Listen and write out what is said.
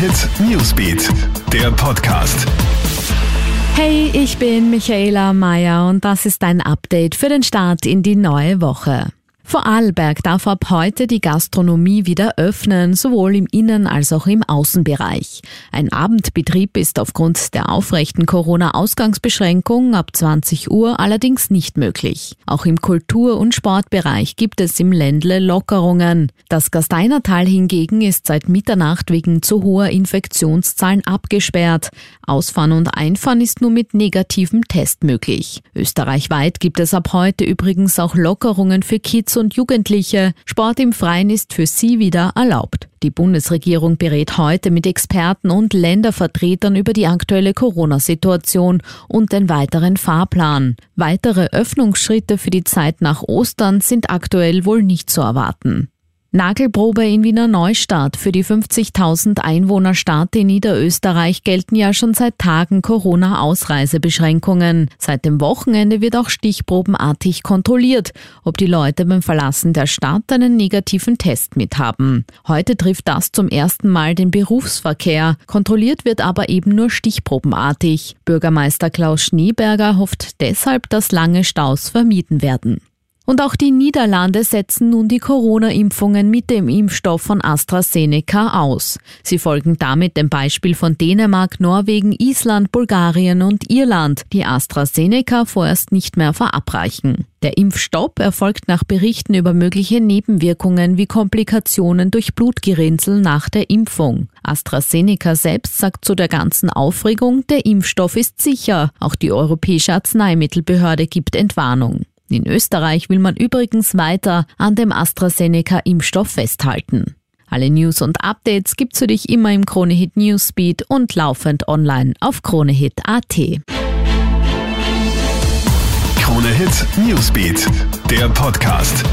Hit Newsbeat, der Podcast. Hey, ich bin Michaela Mayer und das ist ein Update für den Start in die neue Woche. Vorarlberg darf ab heute die Gastronomie wieder öffnen, sowohl im Innen- als auch im Außenbereich. Ein Abendbetrieb ist aufgrund der aufrechten Corona-Ausgangsbeschränkungen ab 20 Uhr allerdings nicht möglich. Auch im Kultur- und Sportbereich gibt es im Ländle Lockerungen. Das Gasteinertal hingegen ist seit Mitternacht wegen zu hoher Infektionszahlen abgesperrt. Ausfahren und Einfahren ist nur mit negativem Test möglich. Österreichweit gibt es ab heute übrigens auch Lockerungen für Kids und Jugendliche. Sport im Freien ist für sie wieder erlaubt. Die Bundesregierung berät heute mit Experten und Ländervertretern über die aktuelle Corona-Situation und den weiteren Fahrplan. Weitere Öffnungsschritte für die Zeit nach Ostern sind aktuell wohl nicht zu erwarten. Nagelprobe in Wiener Neustadt. Für die 50.000 Einwohnerstadt in Niederösterreich gelten ja schon seit Tagen Corona-Ausreisebeschränkungen. Seit dem Wochenende wird auch stichprobenartig kontrolliert, ob die Leute beim Verlassen der Stadt einen negativen Test mithaben. Heute trifft das zum ersten Mal den Berufsverkehr. Kontrolliert wird aber eben nur stichprobenartig. Bürgermeister Klaus Schneeberger hofft deshalb, dass lange Staus vermieden werden. Und auch die Niederlande setzen nun die Corona-Impfungen mit dem Impfstoff von AstraZeneca aus. Sie folgen damit dem Beispiel von Dänemark, Norwegen, Island, Bulgarien und Irland, die AstraZeneca vorerst nicht mehr verabreichen. Der Impfstopp erfolgt nach Berichten über mögliche Nebenwirkungen wie Komplikationen durch Blutgerinnsel nach der Impfung. AstraZeneca selbst sagt zu der ganzen Aufregung, der Impfstoff ist sicher. Auch die Europäische Arzneimittelbehörde gibt Entwarnung. In Österreich will man übrigens weiter an dem AstraZeneca-Impfstoff festhalten. Alle News und Updates gibt's für dich immer im Kronehit Newsbeat und laufend online auf kronehit.at. Kronehit Newsbeat, der Podcast.